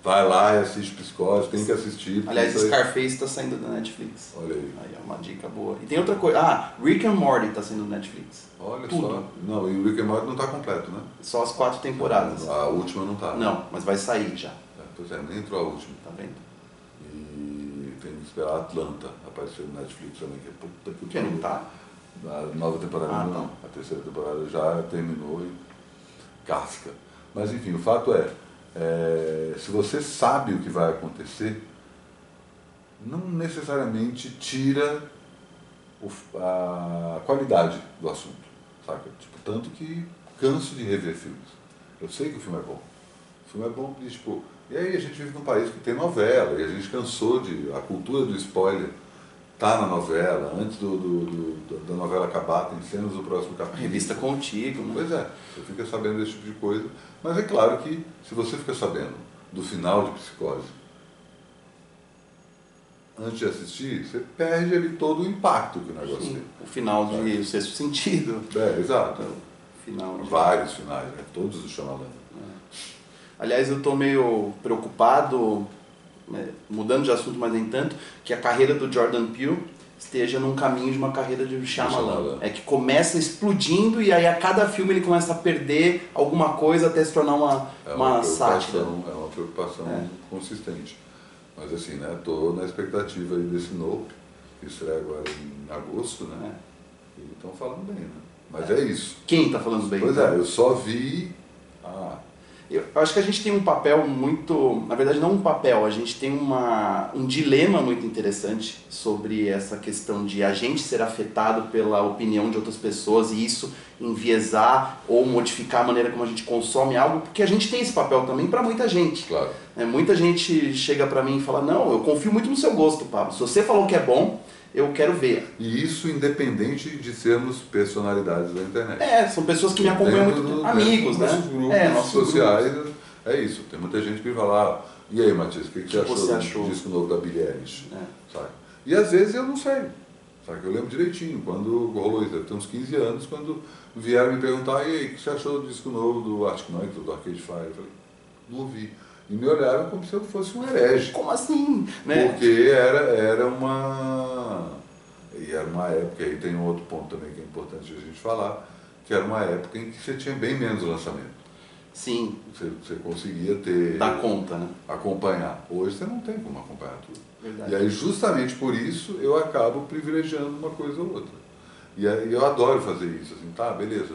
Vai lá e assiste Psicose, tem que assistir. Aliás, Scarface está saindo da Netflix. Olha aí. Aí é uma dica boa. E tem outra coisa. Ah, Rick and Morty está saindo da Netflix. Olha Tudo. só. Não, e o Rick and Morty não está completo, né? Só as quatro temporadas. A última não está. Não, mas vai sair já. É, pois é, nem entrou a última. Tá vendo? E tem que esperar Atlanta aparecer no Netflix também, que é puta que Que não tá? A nova temporada Ah, não. tá. A terceira temporada já terminou e casca. Mas enfim, o fato é, é, se você sabe o que vai acontecer, não necessariamente tira o- a qualidade do assunto. Saca? Tipo, tanto que canso de rever filmes. Eu sei que o filme é bom. O filme é bom porque, tipo, e aí a gente vive num país que tem novela, e a gente cansou de. A cultura do spoiler tá na novela, antes do, do- do- da novela acabar, tem cenas do próximo capítulo. revista Contigo, né? Pois é, você fica sabendo desse tipo de coisa. Mas é claro que se você fica sabendo do final de Psicose antes de assistir, você perde ali todo o impacto que o negócio Sim, tem. o final de O Sexto Sentido. É, exato. O final de... Vários finais, né? todos do Shyamalan. Aliás, eu tô meio preocupado, mudando de assunto, mas nem tanto, que a carreira do Jordan Peele esteja num caminho de uma carreira de Shyamalan. É que começa explodindo e aí a cada filme ele começa a perder alguma coisa até se tornar uma, É uma sátira. preocupação, é uma preocupação É. consistente. Mas assim, né? Tô na expectativa aí desse Nope, que estreia agora em agosto, né? É. E estão falando bem, né? Mas é, isso. Quem tá falando bem? Pois é, eu só vi. Ah, Eu acho que a gente tem um papel muito. Na verdade, não um papel, a gente tem uma, um dilema muito interessante sobre essa questão de a gente ser afetado pela opinião de outras pessoas e isso enviesar ou modificar a maneira como a gente consome algo, porque a gente tem esse papel também para muita gente. claro. né? Muita gente chega para mim e fala: Não, eu confio muito no seu gosto, Pablo. Se você falou que é bom, eu quero ver. E isso independente de sermos personalidades da internet. É, são pessoas que me acompanham muito. do- amigos, né? Nossos grupos é, nossos sociais, grupos. é isso. Tem muita gente que vai lá, e aí, Matias, o que, que você que achou você do achou? disco novo da Billie Eilish? É. Sabe? E às vezes eu não sei. Sabe? Eu lembro direitinho, quando rolou isso, ter uns 15 anos, quando vieram me perguntar, e aí, o que você achou do disco novo do Arctic Monkeys, do Arcade Fire? Eu falei, não ouvi. E me olharam como se eu fosse um herege. Como assim? Né? Porque era, era uma. E era uma época, aí tem um outro ponto também que é importante a gente falar, que era uma época em que você tinha bem menos lançamento. Sim. Você, você conseguia ter. Dá conta, né? Acompanhar. Hoje você não tem como acompanhar tudo. Verdade. E aí, justamente por isso, eu acabo privilegiando uma coisa ou outra. E aí, eu adoro fazer isso, assim, tá, beleza.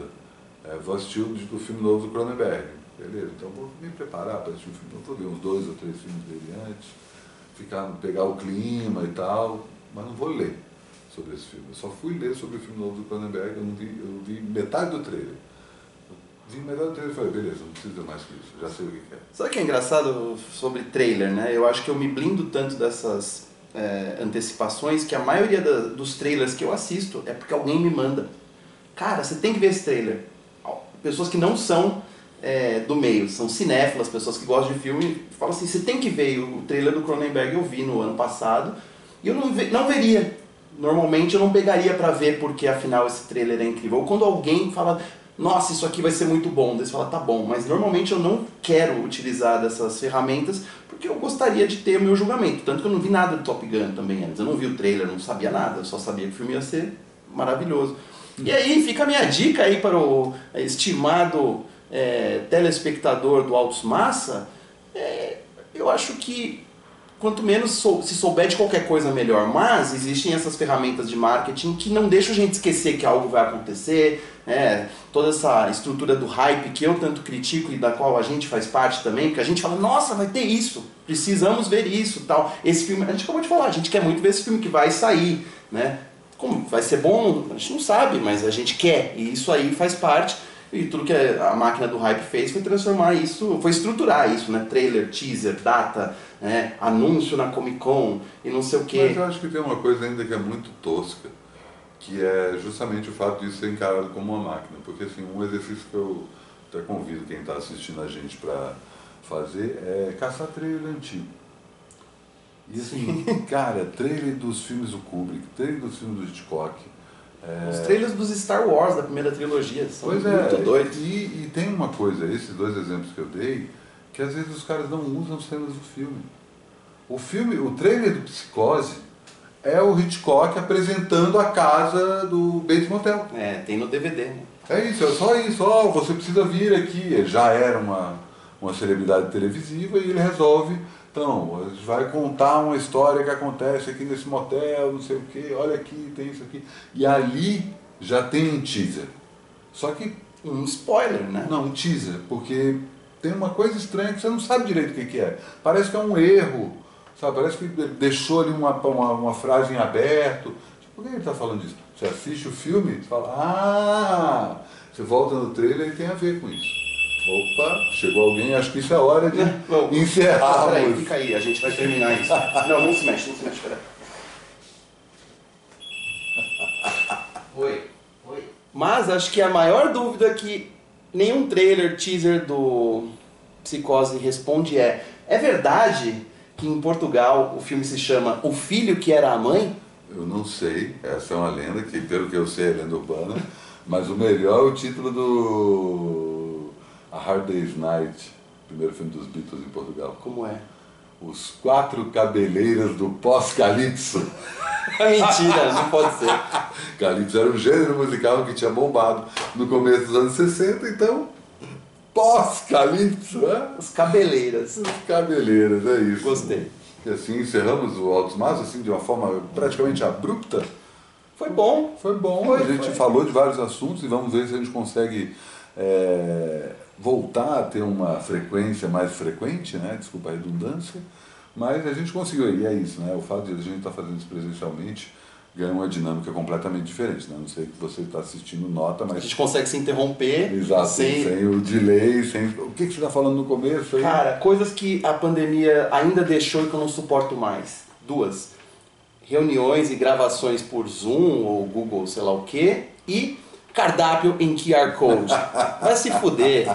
É, vou assistir o, o filme novo do Cronenberg. Beleza, então vou me preparar para assistir o filme novo. Vou ver uns dois ou três filmes dele antes, ficar, pegar o clima e tal, mas não vou ler sobre esse filme. Eu só fui ler sobre o filme novo do Cronenberg, eu vi, eu vi metade do trailer. Vi metade do trailer e falei, beleza, não precisa mais que isso, já sei o que é. Sabe o que é engraçado sobre trailer, né? Eu acho que eu me blindo tanto dessas é, antecipações que a maioria da, dos trailers que eu assisto é porque alguém me manda. Cara, você tem que ver esse trailer. Pessoas que não são é, do meio, são cinéfilas, pessoas que gostam de filme, falam assim, você tem que ver. O trailer do Cronenberg eu vi no ano passado e eu não, não veria. Normalmente eu não pegaria para ver porque afinal esse trailer é incrível. Ou quando alguém fala, nossa, isso aqui vai ser muito bom, daí você fala, tá bom, mas normalmente eu não quero utilizar dessas ferramentas porque eu gostaria de ter o meu julgamento. Tanto que eu não vi nada do Top Gun também antes. Eu não vi o trailer, não sabia nada, eu só sabia que o filme ia ser maravilhoso. E aí fica a minha dica aí para o estimado é, telespectador do Altos Massa. É, eu acho que quanto menos sou, se souber de qualquer coisa, melhor. Mas existem essas ferramentas de marketing que não deixam a gente esquecer que algo vai acontecer. É, toda essa estrutura do hype que eu tanto critico e da qual a gente faz parte também, porque a gente fala, nossa, vai ter isso, precisamos ver isso, tal. Esse filme, a gente acabou de falar, a gente quer muito ver esse filme que vai sair, né? Como vai ser bom, a gente não sabe, mas a gente quer, e isso aí faz parte. E tudo que a máquina do hype fez foi transformar isso, foi estruturar isso, né? Trailer, teaser, data, né? anúncio na Comic Con e não sei o quê. Mas eu acho que tem uma coisa ainda que é muito tosca, que é justamente o fato de ser encarado como uma máquina. Porque assim, um exercício que eu até convido quem está assistindo a gente para fazer é caçar trailer antigo. E assim, cara, trailer dos filmes do Kubrick, trailer dos filmes do Hitchcock, é... Os trailers dos Star Wars da primeira trilogia são pois muito é, doidos. E, e, tem uma coisa, esses dois exemplos que eu dei, que às vezes os caras não usam os cenas do filme. O filme, o trailer do Psicose é o Hitchcock apresentando a casa do Bates Motel. É, tem no DVD, né? É isso, é só isso, ó, oh, você precisa vir aqui. Ele já era uma, uma celebridade televisiva e ele resolve então, vai contar uma história que acontece aqui nesse motel, não sei o quê, olha aqui, tem isso aqui. E ali já tem um teaser. Só que. Um spoiler, né? Não, um teaser, porque tem uma coisa estranha que você não sabe direito o que, é. Parece que é um erro, sabe? Parece que deixou ali uma, uma, uma frase em aberto. Tipo, por que ele está falando disso? Você assiste o filme fala, ah! Você volta no trailer e tem a ver com isso. Opa, chegou alguém, acho que isso é hora de não, encerrar. Ah, peraí, fica aí, a gente vai terminar isso. não, não se mexe, não se mexe, peraí. Oi. Oi. Mas acho que a maior dúvida que nenhum trailer, teaser do Psicose responde é: é verdade que em Portugal o filme se chama O Filho que Era a Mãe? Eu não sei, essa é uma lenda, que pelo que eu sei é lenda urbana, mas o melhor é o título do a Hard Day's Night, primeiro filme dos Beatles em Portugal. Como é? Os Quatro Cabeleiras do Pós-Calypso. Mentira, não pode ser. Calypso era um gênero musical que tinha bombado no começo dos anos 60, então pós-Calypso, né? Os cabeleiras. Os cabeleiras, é isso. Gostei. E assim encerramos o Altos Mas, assim, de uma forma praticamente abrupta. Foi bom. Foi bom. Foi, a gente foi. falou de vários assuntos e vamos ver se a gente consegue é, voltar a ter uma frequência mais frequente, né? desculpa a redundância, mas a gente conseguiu, e é isso, né? o fato de a gente estar tá fazendo isso presencialmente ganha uma dinâmica completamente diferente. Né? Não sei que você está assistindo nota, mas. A gente consegue se interromper. Exato, sem, sem o delay, sem. O que, que você está falando no começo aí? Cara, coisas que a pandemia ainda deixou e que eu não suporto mais. Duas. Reuniões e gravações por Zoom ou Google, sei lá o quê. E cardápio em QR Code. Vai se fuder.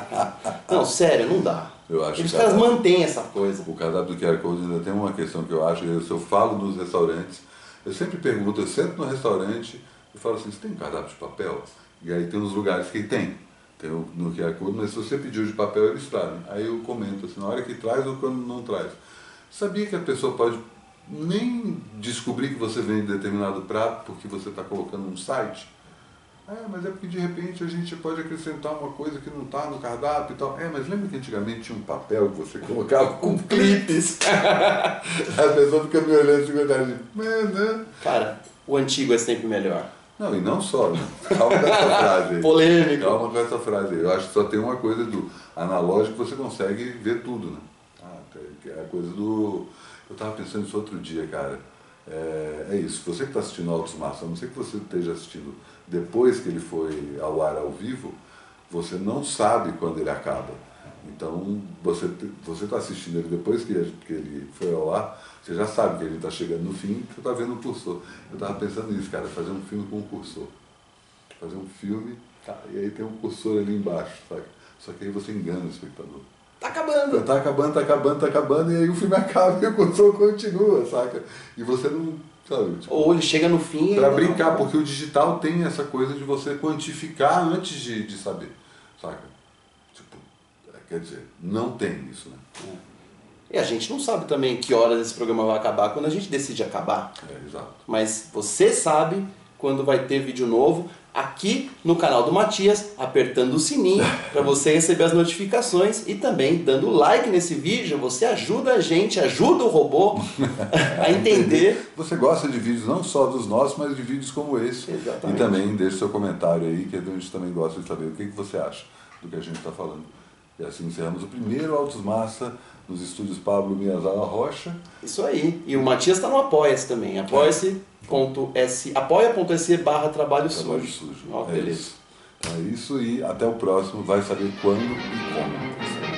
Não, sério, não dá. Eu acho Os caras mantêm essa coisa. O cardápio do QR Code ainda tem uma questão que eu acho, se eu falo nos restaurantes, eu sempre pergunto, eu sento no restaurante e falo assim, você tem um cardápio de papel? E aí tem uns lugares que tem. Tem no QR Code, mas se você pediu de papel, eles trazem. Aí eu comento assim, na hora que traz ou quando não traz. Sabia que a pessoa pode nem descobrir que você vende determinado prato porque você está colocando um site? É, mas é porque de repente a gente pode acrescentar uma coisa que não está no cardápio e tal. É, mas lembra que antigamente tinha um papel que você colocava com clipes? a pessoa fica me olhando assim, verdade. Né? Cara, o antigo é sempre melhor. Não, e não só, né? Calma com essa frase aí. Polêmico. Calma com essa frase aí. Eu acho que só tem uma coisa do analógico você consegue ver tudo, né? Ah, é a coisa do. Eu estava pensando isso outro dia, cara. É, é isso. Você que está assistindo Altos Massa, a não ser que você esteja assistindo depois que ele foi ao ar ao vivo, você não sabe quando ele acaba. Então, você você está assistindo ele depois que, que ele foi ao ar, você já sabe que ele está chegando no fim, você está vendo o cursor. Eu estava pensando nisso, cara, fazer um filme com um cursor. Fazer um filme, tá, e aí tem um cursor ali embaixo, sabe? Só que aí você engana o espectador. Tá acabando! Tá acabando, tá acabando, tá acabando, e aí o filme acaba e o cursor continua, saca? E você não. Sabe, tipo, Ou ele chega no fim. Pra brincar, não... porque o digital tem essa coisa de você quantificar antes de, de saber, saca? Tipo, quer dizer, não tem isso, né? É. E a gente não sabe também que horas esse programa vai acabar quando a gente decide acabar. É, exato. Mas você sabe quando vai ter vídeo novo aqui no canal do Matias, apertando o sininho para você receber as notificações e também dando like nesse vídeo. Você ajuda a gente, ajuda o robô a entender. Você gosta de vídeos não só dos nossos, mas de vídeos como esse. Exatamente. E também deixe seu comentário aí, que a gente também gosta de saber o que, que você acha do que a gente está falando. E assim encerramos o primeiro Autos Massa nos estúdios Pablo Miyazawa Rocha. Isso aí. E o Matias está no Apoia-se também. Apoia-se apoia.se barra trabalho, trabalho sujo. sujo. Oh, é beleza. Isso. É isso e até o próximo. Vai saber quando e como.